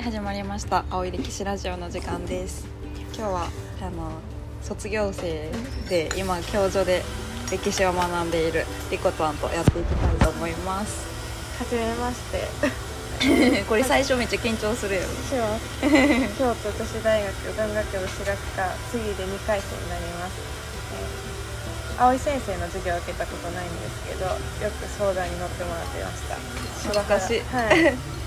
始まりました。青い歴史ラジオの時間です。今日はあの卒業生で今教授で歴史を学んでいるリコさんとやっていきたいと思います。はじめまして。これ最初めっちゃ緊張するよします京都女子大学文学部私学科次で2回生になります、えー、葵先生の授業を受けたことないんですけどよく相談に乗ってもらってました。懐かしい。はい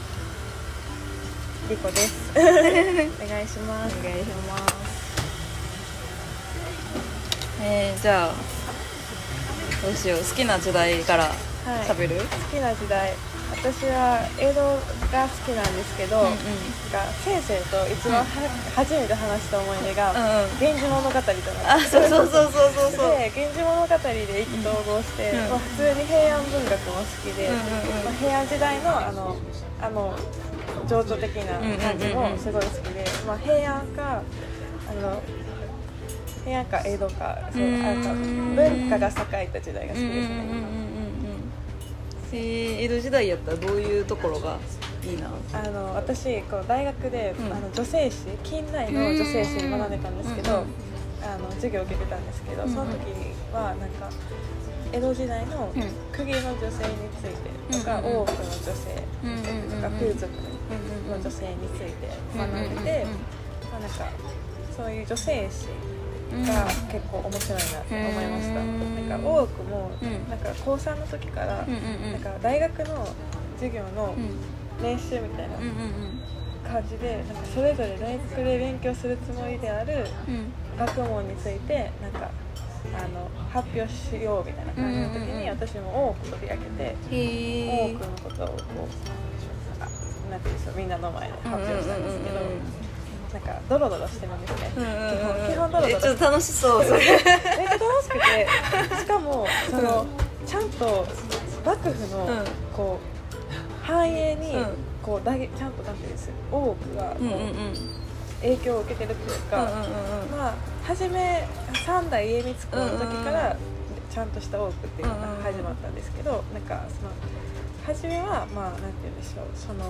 リコですお願いしますお願いしますえー、じゃあどうしよう。好きな時代からはい。喋る、好きな時代。私は江戸が好きなんですけど、うんうん。先生と一番は、初めて話した思い出がうんうん「源氏物語」となってあそうそうそうそうそう。そうで「源氏物語」で意気投合して、うん。まあ、普通に平安文学も好きで、うんうんうん。まあ、平安時代のあのあの情緒的な感じもすごい好きで、まあ、平安かあの平安か江戸かそううんあと文化が栄えた時代が好きですね。江戸時代やったらどういうところがいいなあの私こう大学で、うん。あの女性史近代の女性史学んでたんですけど、あの授業を受けてたんですけど、その時はなんか江戸時代のうん。公家の女性についてとか、うんうんうん。多くの女性とか風俗の女性について学んでて、まあ、なんかそういう女性史が結構面白いなって思いました、うんなんか多くも、うんなんか高3の時から、なんか大学の授業のうん。練習みたいな感じでなんかそれぞれ大学で勉強するつもりである学問についてなんかあの発表しようみたいな感じの時に私も多く取り上げて多くのことをこうあなんていうんでしょうみんなの前で発表したんですけどなんかドロドロしてるんですね。うんうんうん基本基本ドロドロ。えちょっと楽しそう。めっちゃ楽しくてしかもそのちゃんと幕府のうん。こう繁栄にうん。こうだげちゃんとなんていうんです多くがこううんうんうん影響を受けてるっていうか、うんうんうんまあ初め三代家光公の時からちゃんとした多くっていうのが始まったんですけど、なんかその初めはまあなんて言うんでしょうその、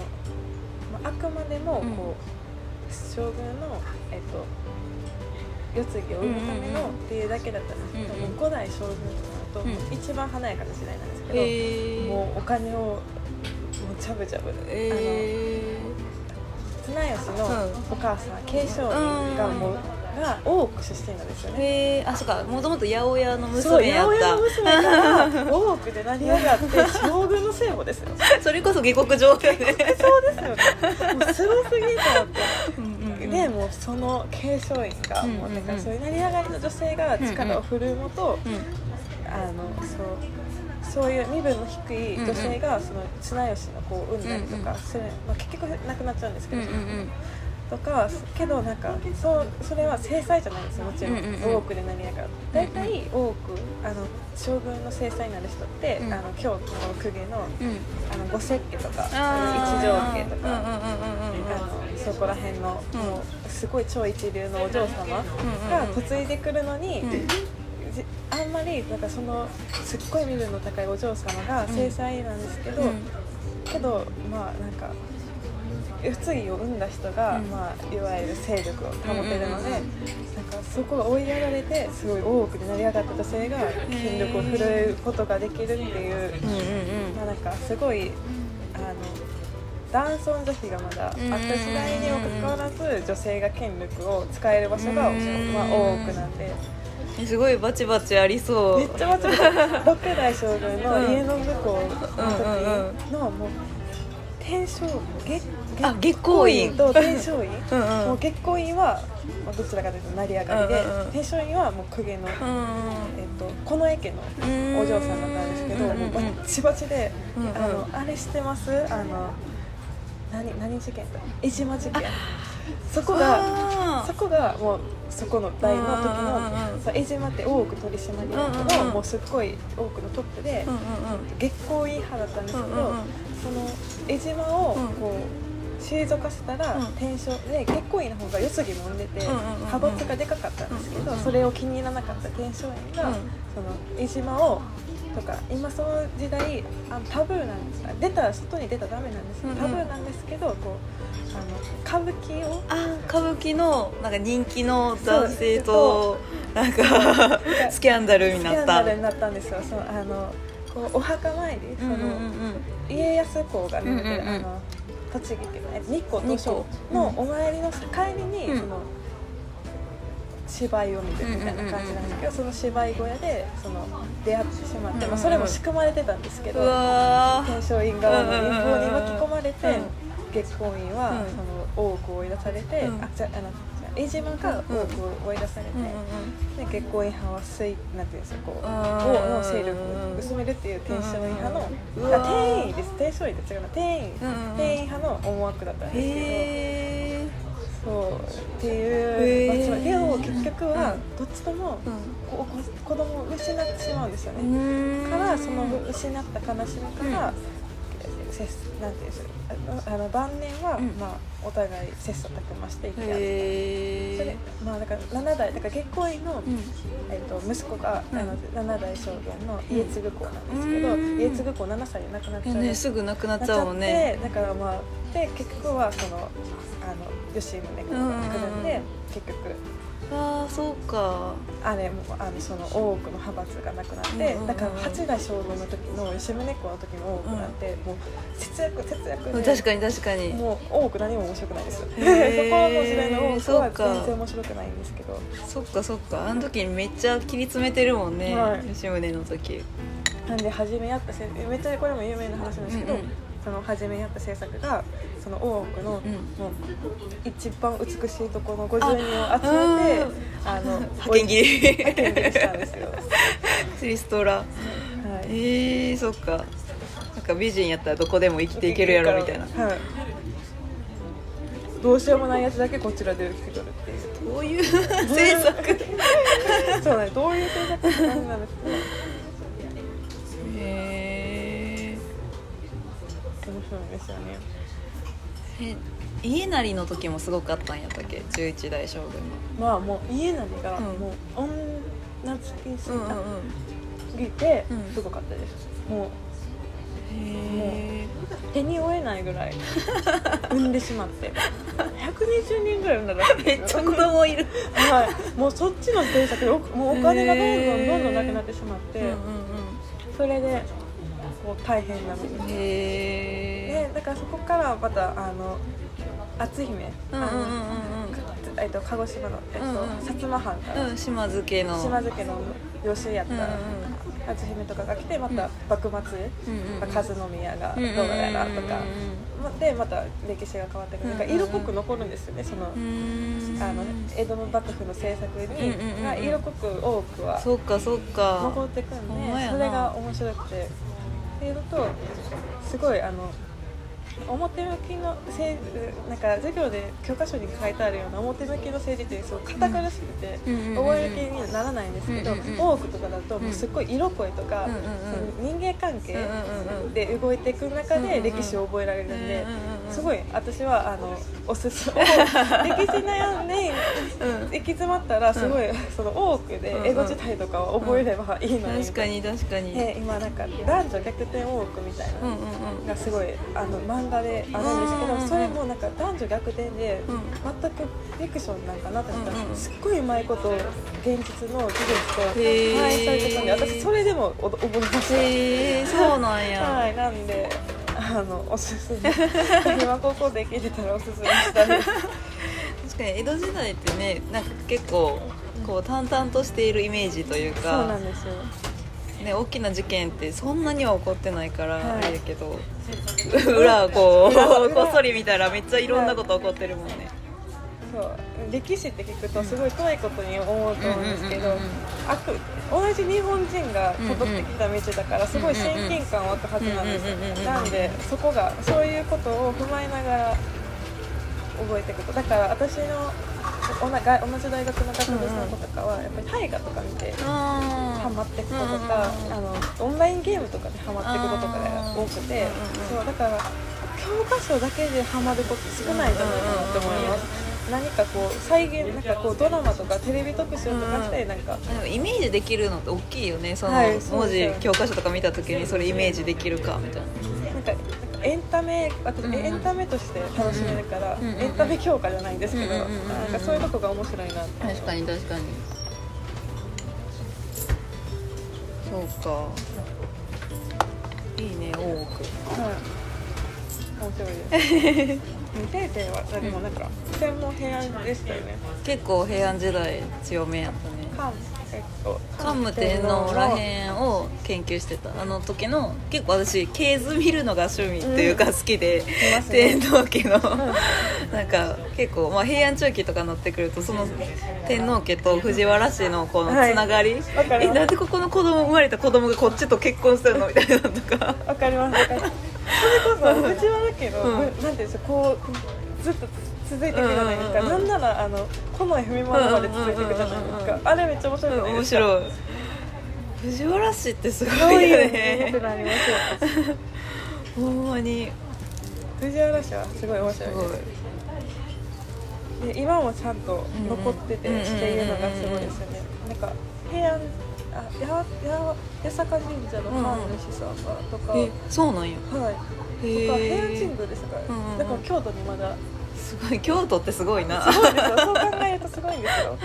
まあ、あくまでもこう、将軍のえっと世継ぎを生むためのっていうだけだったんですけど、うんうん。もう五代将軍となると、うん。一番華やかな時代なんですけど、へえもうお金をもうちゃぶちゃぶ、あのえ綱吉のお母さん慶祥院がもうが多く出身なんですよー、ね。へえあそっか。もともと八百屋のそう娘やった。八百屋の娘から大奥で成り上がって 将軍の聖母ですよ。それこそ下克上だよね。そうですよ。ねもうすごすぎたって。うでもうその継承院がうんうもうなんかそういう成り上がりの女性が力を振るうもと、うん。あのそうそういう身分の低い女性がその綱吉の子を産んだりとかする、まあ、結局亡くなっちゃうんですけど、うんうんうん。とかけどなんかそうそれは制裁じゃないんですよもちろん,、大奥で何やから。大体大奥あの将軍の制裁になる人って、うん。あの京都の公家のうん。あの五石家とか一条家とか、そこら辺の、もうすごい超一流のお嬢様が嫁いでくるのに、うん。じあんまりなんかそのすっごい身分の高いお嬢様が制裁なんですけど、うん。けどまあなんか世継ぎを産んだ人が、うん。まあ、いわゆる勢力を保てるので、うんうんうんなんかそこが追いやられてすごい大奥で成り上がった女性が権力を振るうことができるっていう、うんうんまあ、なんかすごいあの男尊女卑がまだあった時代にもかかわらず女性が権力を使える場所が、うん。まあ、大奥なんで。うんすごいバチバチありそう。めっちゃ間違えた六代将軍の家の向こうの時のもう天正月あ月光院。と天正院。うんうん。もう月光院はまあどちらかというと成り上がりでうんうんうん。天正院はもう公家の、うんえっと、近衛家のお嬢さんだったんですけどうんもうバッチバチでうんうん。あのあれ知ってます？あの何何事件だ？江島事件。そこがそこがもうそこの代の時のそう江島って大奥取締役うんうんうん。のもうすっごい多くのトップで月光院派だったんですけど、その江島をうんこう退かせたらうん。転生で月光院の方が世継ぎもんでて派閥がでかかったんですけどそれを気に入らなかった天正院がうん。その江島をとか今その時代あのタブーなんです。出たら外に出たらダメなんですけど、タブーなんですけどこうあの歌舞伎をあー歌舞伎のなんか人気の男性となんか スキャンダルになった。スキャンダルになったんですよ。そのあのこうお墓参りその、うんうんうん。家康公がね、うんうんうん。あの栃木県のえ日光東照のお参りの帰りに、うん。その芝居を見るみたいな感じなんですけど、その芝居小屋でその出会ってしまって、まあ、それも仕組まれてたんですけうど、天正院側の陰謀に巻き込まれて、うん。月光院は、うん。その大奥を追い出されて、うん。あじゃあのじゃあ飯島が大奥を追い出されて、うんうんで月光院派は水なんていうんですかこの勢力を薄めるっていう天正院派の、うん院です。天正院って違うな。天院、天院派の思惑だったんですけどそうってへいう、ーまあ、でも結局はうんどっちともこう子供を失ってしまうんですよね、うん。からその失った悲しみから、せっなんていうんですかああの晩年は、うん。まあ、お互い切磋琢磨していき合っそれえまあだから7代だから月光院の、うん。えっと息子が、うん。あの7代将軍の家継公なんですけど、うん。家継公7歳で亡くなっちゃう、ねすぐなくなっなっちゃうもんね。だからまあで結局はそのあの吉宗公が来るんで、結局。ああそうか。あれもあのその大奥の派閥がなくなって、だから8代将軍の時の吉宗公の時の大奥なんて、もう節約節約で確かに確かに。もう多く何も面白くないです。よそこへーの時代の多くはそうか。全然面白くないんですけど。そっかそっか。あの時にめっちゃ切り詰めてるもんね、はい。吉宗の時。なんで初めやったせめっちゃこれも有名な話なんですけど、うんうんその初めやった制作がその大奥の、もう一番美しいところの50人を集めてあの派遣切り。派遣切りしたんですよ、ツリストラ。はい。えー、そっか。なんか美人やったらどこでも生きていけるやろみたいな。はい。どうしようもないやつだけこちらで受け取るっていう。どういう制作？そうねどういう制作って感じなんですけど面白いですよね。え家なりの時もすごかったんやったっけ？11代将軍の。まあもう家なりがうん。もう女つきすうんうんうん。ぎてうん。すごかったです、もうへ手に負えないぐらい 産んでしまって。120人ぐらい産んだらめっちゃ子供いる。はい。もうそっちの政策でおもうお金がどんどんどんどんなくなってしまって、うんうん。それでこう大変な目にうんへでだからそこからまたあの篤姫、えっと鹿児島の、えっとうんうん。薩摩藩から、うん島津家の。島津家の養子やったうんうん篤姫とかが来てまた幕末、うん和宮がどうやらとか。でまた歴史が変わってくる。なんか色濃く残るんですよねそのあの江戸の幕府の政策に、が色濃く多くはそっかそっか。残ってくんほんでそれが面白くてっていうのとすごいあの表向きのせいなんか授業で教科書に書いてあるような表向きの政治ってすごい堅苦しくて、覚える気にならないんですけど、多くとかだともうすっごい色濃いとか、人間関係で動いていく中で歴史を覚えられるんで、すごい私はあのおすすめ。歴史悩んでうん。行き詰まったらすごい、その多くで江戸時代とかを覚えればいいのに、確かに確かに。で今なんか男女逆転多くみたいながすごいあの漫画であるんですけど、うんうんうんそれもなんか男女逆転でうん。全くフィクションなんかなと思ったら、うんうんすっごいうまいこと現実の事実と反映されてたんで私それでもお覚えました。へえそうなんや、はい、なんであのおすすめ。今ここで聞いてたらおすすめしたいです確かに江戸時代ってねなんか結構こう淡々としているイメージというそうかなんですよね、大きな事件ってそんなには起こってないからはい。あれやけど、裏こうこっそり見たらめっちゃいろんなこと起こってるもんね、そう。歴史って聞くとすごい遠いことに思うと思うんですけど同じ日本人が辿ってきた道だからすごい親近感湧くはずなんですよ。うんうんうんうんなんでそこがそういうことを踏まえながら覚えていくとだから私の同じ同じ大学の学部さんとかはやっぱり大河とか見てあハマっていく子とか、うんうんうんあのオンラインゲームとかでハマっていく子とかが多くて、うんうんうんそうだから教科書だけでハマる子って少ないんじゃないかなって思います、何かこう再現なんかこうドラマとかテレビ特集とかしてなんか、でもイメージできるのって大きいよね。その文字、です。よ教科書とか見た時にそれイメージできるかみたいななんかエンタメ私、エンタメとして楽しめるから、エンタメ強化じゃないんですけど、なんかそういうとこが面白いなって。確かに確かに。そうか。いいね多く。はい。面白いです。テイテイはでもなんか専門平安でしたよね。結構平安時代強めやったね桓武天皇らへんを研究してた。あの時の結構私系図見るのが趣味っていうか好きで、いますね。天皇家の。なんか結構、まあ、平安中期とかになってくるとその天皇家と藤原氏のこのつながり、わかります。えなんでここの子供生まれた子供がこっちと結婚してるのみたいなのとか。わかりますわかります。それこそ藤原家の、うん。なんていうんですかこうずっと続いていくじゃないですか、うんうんうんうん。なんならあの近衛文物まで続いていくじゃないですか、あれめっちゃ面白い面白い。藤原氏ってすごいいよよね。ってねなりますよほんまに。藤原氏はすごい面白いす。ごい。で今もちゃんと残っててうんうんっていうのがすごいですよね。なんか平安あやや八坂神社の神主さんがとか、えそうなんやはいへとか平安え神宮ですから、うんうんうんだから京都にまだすごい京都ってすごいな。すごいですよそう考えるとすごいんですよ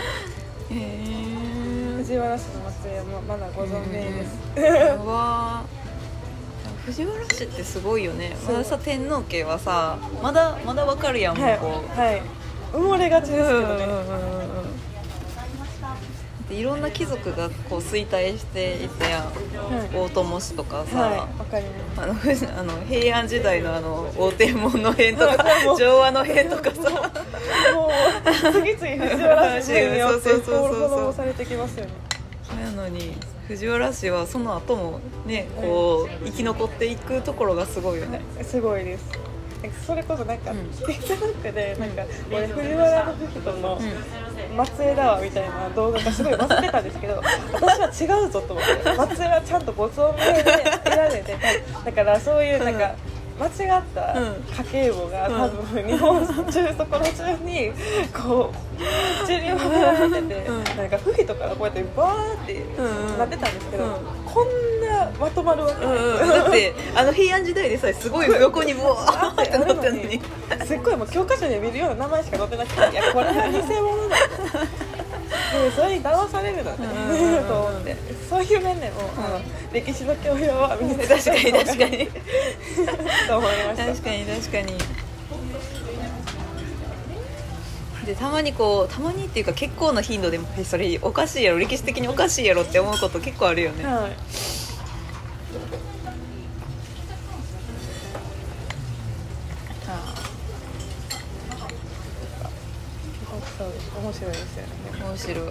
へえ藤原氏の末裔もまだご存命です、やばー。藤原氏ってすごいよね。そう。まださ天皇家はさまだまだわかるやんはいこう。はい。埋もれがちですけどね、でいろんな貴族がこう衰退していったやんはい。大友氏とかさ、はいあのふあの平安時代のあの大天文の辺とか 昭和の辺とかさ。もう次々藤原氏によって そうそうそうそう。保護されてきますよね。なのに藤原氏はその後もねこう生き残っていくところがすごいよね。すごいですそれこそなんか、うん。TikTok でなんか俺藤原の人の末裔だわみたいな動画がすごいバズってたんですけど私は違うぞと思って末裔はちゃんとご存命で得られてだからそういうなんか、間違った家計簿が多分日本中そこら中にこう散りばめられてて、うん。なんか不費とかこうやってバーってなってたんですけど、うん。こんなまとまるわけない。ですよ、だってあの平安時代でさえすごい横にボワーってなってるのに。すっごいもう教科書で見るような名前しか載ってなくていやこれは偽物だでそれに騙されるのね。と思って。そういう面でも、あの歴史の教養は身につ確かに確かに。と思いました。確かに確かに。でたまにこうたまにっていうか結構な頻度でえそれおかしいやろ歴史的におかしいやろって思うこと結構あるよね。はいそうです。面白いですよね。面白い。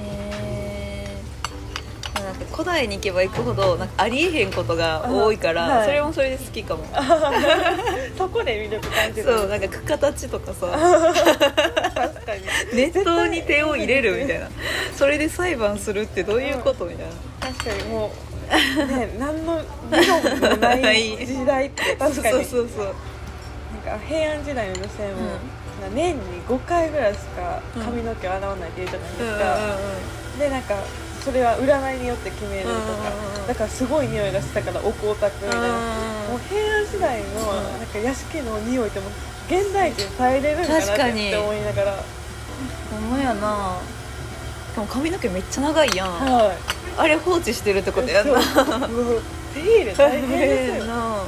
えー、なんか古代に行けば行くほどなんかありえへんことが多いから、はい。それもそれで好きかも。そこで魅力感じるそうなんか形とかさ。確かに。熱湯に手を入れるみたいな。それで裁判するってどういうことみたいな。確かにもうね何の議論もなないい時代って確かに。そうそうそうなんか平安時代の女性も、年に5回ぐらいしか髪の毛を洗わないって言うじゃないですか、でなんかそれは占いによって決めるとか、うんうんうんだからすごい匂いがしたからお香たくみたいな、もう平安時代のうんなんか屋敷の匂いってもう現代人耐えれるんかなって思いながら。ほんまやな。でも髪の毛めっちゃ長いやん、はい。あれ放置してるってことやんな。手入れ大変ですよ。な。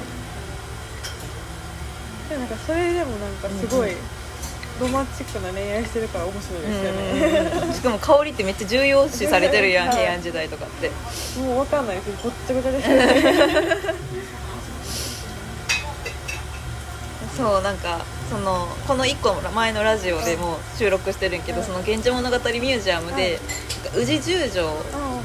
でもなんかそれでもなんかすごいロマンチックな恋愛してるから面白いですよね、うん。しかも香りってめっちゃ重要視されてるやんはい。平安時代とかって。もうわかんないですごっちゃごちゃですよね。そうなんかそのこの1個前のラジオでも収録してるんやけど、うんその「源氏物語ミュージアムで」なんか宇治十条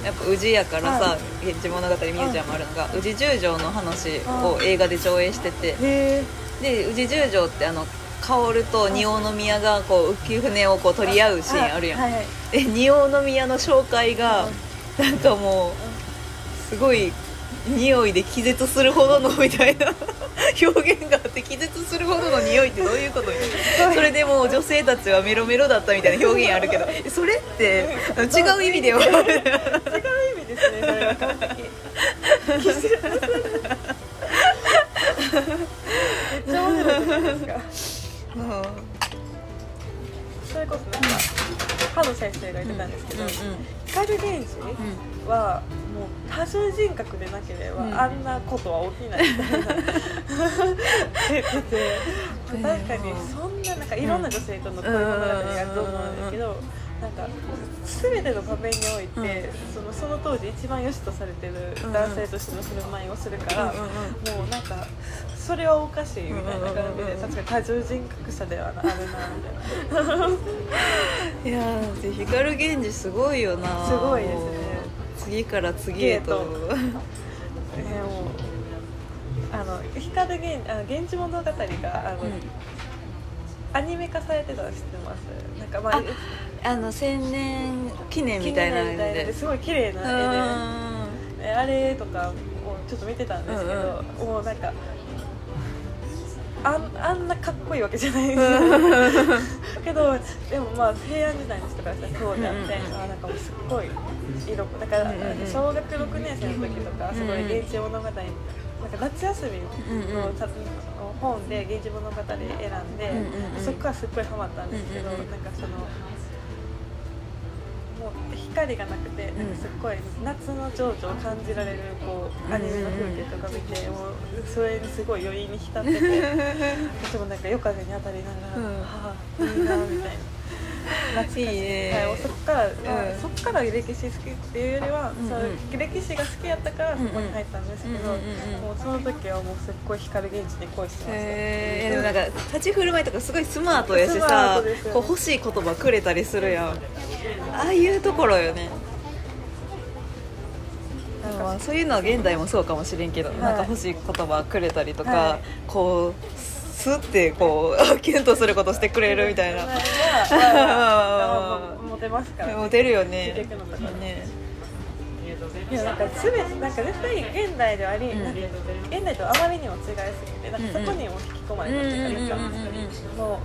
やっぱ宇治やからさは「源氏物語ミュージアム」あるのが宇治十条の話を映画で上映してて。で宇治十条ってあの薫と仁王宮がこう浮舟をこう取り合うシーンあるやん、はいはい。で仁王宮の紹介がなんかもうすごい匂いで気絶するほどのみたいな表現があって気絶するほどの匂いってどういうことそれでもう女性たちはメロメロだったみたいな表現あるけどそれって違う意味では違う意味ですねそれ めっちゃ面白いじゃないですかそれこそなんか歯の先生が言ってたんですけど、光源氏はもう多重人格でなければ、うん。あんなことは起きないみたいな言ってて。確かにそんななんかいろんな女性との恋物語があると思うんですけど、なんか全ての場面において、そのその当時一番良しとされてる男性としての振る舞いをするから、もうなんかそれはおかしいみたいな感じで、うんうんうん確かに多重人格者ではあるなみたいな。いやー光源氏すごいよなすごいですね。次から次へと。えーもうあの光源あの源氏物語があの、アニメ化されてたの知ってます？なんかまあああの千年記念みたいなので。ですごい綺麗な絵で、ねあれとかをちょっと見てたんですけど、もうなんかあんあんなかっこいいわけじゃない。ん。ですよけどでもまあ平安時代の人からしたらそうであって、うんうんうんあなんかもうすっごい色だから、うんうんうん。小学6年生の時とかすごい「源氏物語」なんか夏休みの,、本で「源氏物語」選んで、うんうんうん。そこからすっごいハマったんですけど、うんうんうん。なんかその。もう光がなくて、なんかすっごい夏の情緒を感じられるこうアニメの風景とか見て、もうそれにすごい余韻に浸ってて 私もなんか夜風に当たりながら、うん。はあいいなみたいな。いいね。はい、そこから、まあうんそこから歴史好きっていうよりは、うんうん。その歴史が好きやったからそこに入ったんですけど、うんうんもうその時はもうすっごい光源氏に恋してました。へえでもなんか立ち振る舞いとかすごいスマートやしさねこう欲しい言葉くれたりするやん。ああいうところよね。そういうのは現代もそうかもしれんけど、はい。なんか欲しい言葉くれたりとか、はい。こうスッてこう キュンとすることしてくれるみたいな。まあまあまあモテますから、ね、モテるよねねいやなんか全てなんか絶対現代ではあり、うん現代とあまりにも違いすぎてなんかそこにも引き込まれたっていうか、うんうんもう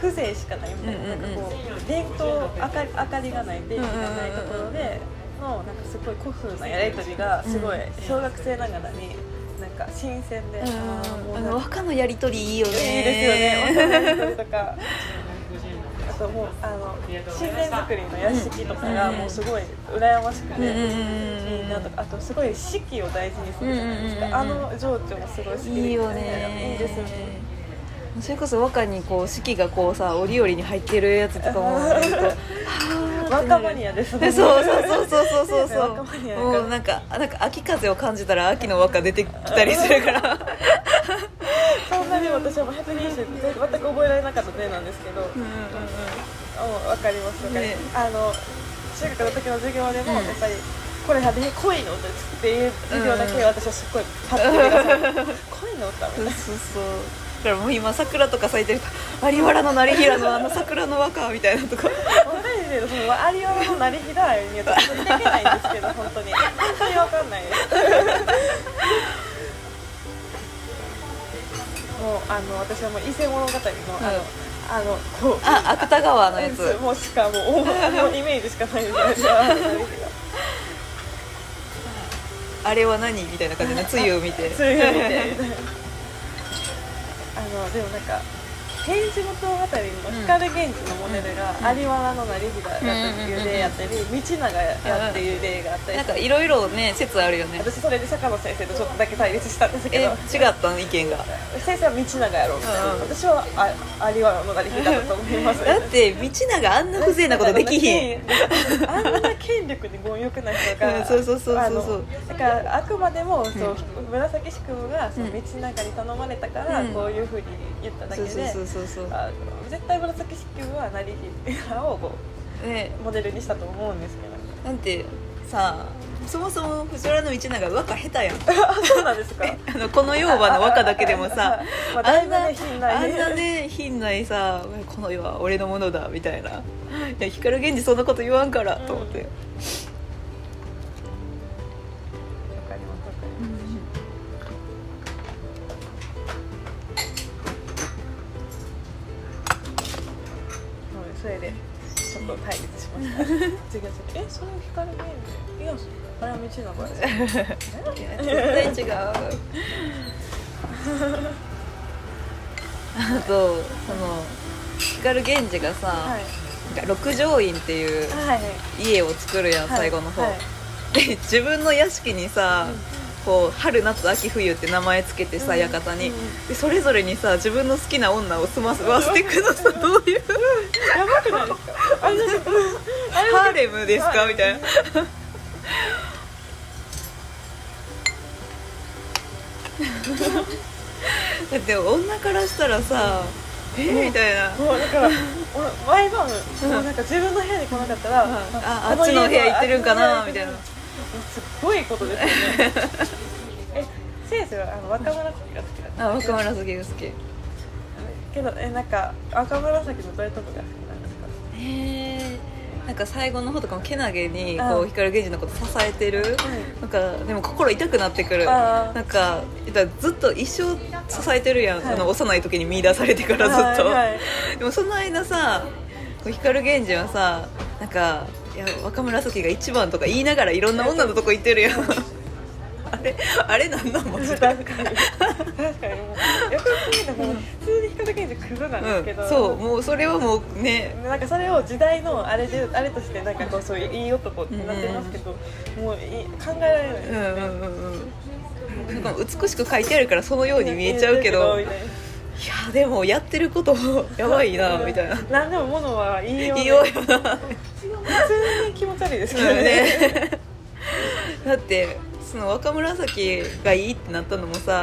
風情しかないみたいな,、うんうんなんかこう電灯明かり明かりがない電気がないところでのなんかすごい古風なやり取りがすごい小学生ながらになんか新鮮で、うんかの和歌のやり取りいいよね。いいですよね若者やり取りとか。あともうあの神殿作りの屋敷とかがもうすごい羨ましくて、いいなとか。あとすごい四季を大事にするじゃないですか、うんうんうんうん。あの情緒もすごい好きでいいよね。いいですよね。それこそ和歌にこう四季がこうさ折々に入ってるやつとかも見ると若マニアですもんね。そうそうそうそうそうそう。そうもうなんかなんか秋風を感じたら秋の和歌出てきたりするから。そんなに私はもう120全く覚えられなかった例なんですけど、うんうんうん。うん、わかりますわかります、ね。あの中学の時の授業でもうん。やっぱり、これはね恋の歌ですっていう授業だけ私はすっごいパッと目が覚めて恋の歌みたいなそうそうだからもう今桜とか咲いてると有原の成平のあの 桜の和歌みたいなとかわかんないけどその有原の成りだにはちょっとできないんですけど本当に。本当にわかんないです。もうあの私はもう伊勢物語のあの、あのこうあ芥川のやつ。もうしかもうもうイメージしかないです有原の成りあれは何？みたいな感じで梅雨を見て。そういうの見てあのでもなんか「源氏物語」の光源氏のモデルが有原の成平だったっていう例やったり道長やっていう例があったりなんかいろいろね説あるよね。私それで坂野先生とちょっとだけ対立したんですけえど違ったの意見が先生は道長やろみたいな、うんうん私はあ有原の成平だと思います。だって道長あんな不正なことできひん。あんな権力に強欲な人が、うんそうそうそうそう。そうだからあくまでもそう、うん。紫式部がそのうん道長に頼まれたから、うん。こういうふうに言っただけで、絶対紫式部は成平をこねうモデルにしたと思うんですけど。なんてさそもそも藤原道長和歌下手やん。あそうなんですか。あのこの世はの和歌だけでもさ まあ、だいぶあんなね品ないあんなね品ないさこの世は俺のものだみたいな。いや光源氏そんなこと言わんからと思って、えそれ光源氏いやあれは道長ですいや全然違うあとその光源氏がさ、はい。なんか六条院っていう家を作るやん、はい最後の方、はいで自分の屋敷にさ、こう春夏秋冬って名前つけてさ、うん館に、うん。でそれぞれにさ自分の好きな女を住まわせていくのさどういうやばくないですか？ハーレムですか？みたいな。だって女からしたらさえ？みたいな。もうだから毎晩もうなんか自分の部屋に来なかったら、ああっちの部屋行ってるんかな？みたいなすっごいことですよね。え先生はあの若紫が好きだあ若紫が好きへけどえなんか赤紫のどういうとこが好きなんですか？えなんか最後の方とかもけなげにこあう光源氏のこと支えてる？はなんかでも心痛くなってくる。なんかずっと一生支えてるやん、はい。あの幼い時に見出されてからずっと、はいはいでもその間さこう光源氏はさなんかいや若紫が一番とか言いながらいろんな女のとこ行ってるやんあれあれなんなんマジで確かに確かに。もうよく聞いた普通に光源氏クズなんですけど、うん、そうもうそれはもうね。なんかそれを時代のあれであれとしてなんかこうそういういい男ってなってますけど、もうい考えられないですね、うんうんうんうん。なんか美しく書いてあるからそのように見えちゃうけどやでもやってること やばいなみたいな。何でも物は言いようで。いよう。よな普通に気持ち悪いですねね。だってその若紫がいいってなったのもさ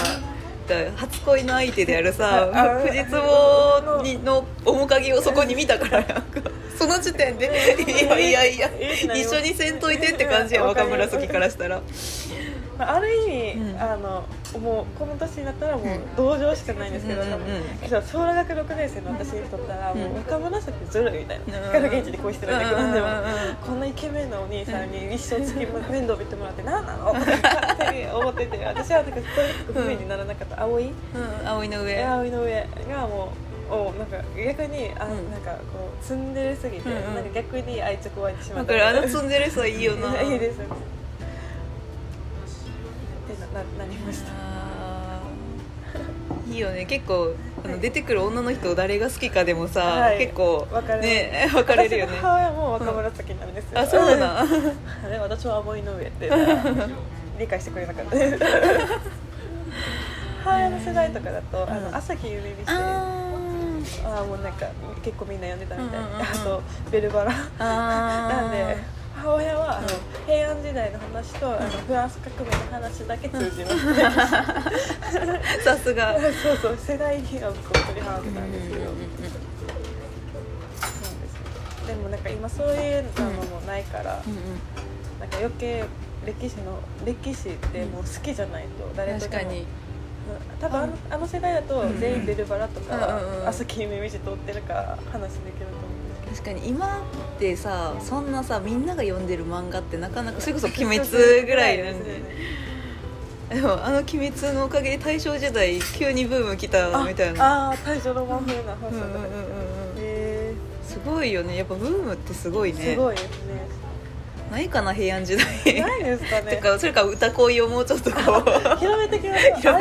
初恋の相手であるさあ藤壺にの面影をそこに見たからやんか。その時点でいやいやいや一緒にせんといてって感じやうん若紫からしたらまあある意味、うんあのもうこの年になったらもううん同情しかないんですけど、うんうんうん小学6年生の私にとったら、もううん若紫ずるいみたいな、うん。光源氏に恋してるんだけど、なんでも。こんなイケメンなお兄さんに一生付き面倒見てもらって何なの？とか勝手に思ってて私はなんかそういう不便にならなかった。葵、うん葵の上。葵の上がもうおなんか逆にあ、うん。なんかこうツンデレすぎて、うんうん。なんか逆に愛着湧いてしまった。だからあのツンデレさいいよな。いいですなななりました。い いよね。結構あの出てくる女の人誰が好きかでもさ、はい。結構分かね 分かれるよね。母親も若紫なんですよ、あそうなん あれ私は葵の上って理解してくれなかった母親の世代とかだと、あうん。の朝日ゆめみしてあああもうなんか結構みんな読んでたみたい、うんうんうんうん。あとベルバラあなんで母親はあの平安時代の話とあのフランス革命の話だけ通じます、さすが。そうそう世代には僕は取り払ってたんですけど、ですよ。でもなんか今そういうのもないから、うんうん。なんか余計歴史の歴史ってもう好きじゃないと誰とでも。確かに。うん。多分あのあの世代だとうん全員ベルバラとか朝木夢道通ってるから話できると思う確かに今ってさそんなさみんなが読んでる漫画ってなかなかそれこそ「鬼滅」ぐらいなんで。でもあの「鬼滅」のおかげで大正時代急にブーム来たみたいな。ああー大正ロマン風なファッションとかうんうんうんうん。へすごいよね。やっぱブームってすごいね。えすごいですね。ないかな平安時代。ないですかね。てかそれか歌恋をもうちょっとこう。広めてきました。広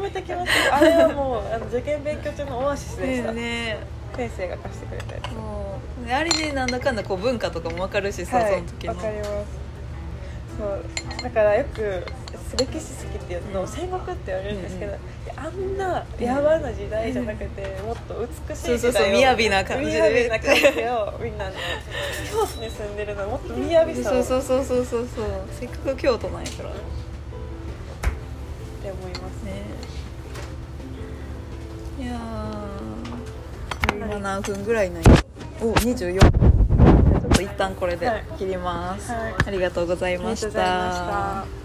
めて。きました。あれはもうあの受験勉強中のオアシスでした、ね先生が貸してくれたやつ。もう。ねあれでなんだかんだこう文化とかも分かるしさ、はいその時の。わかります。そう。だからよく歴史好きっていうと、うん。戦国って言われるんですけど、うんいやあんなやばな時代じゃなくて、もっと美しいそうそう時代をそう雅な感じで雅な感じをみんな京都に住んでるのはもっと雅さを。そうそうそうそうそうそう。せっかく京都なんやから。ねって思います。いやー今何分ぐらいなんや？お24じゃあちょっと一旦これではい。切ります、はい。ありがとうございありがとうございまたした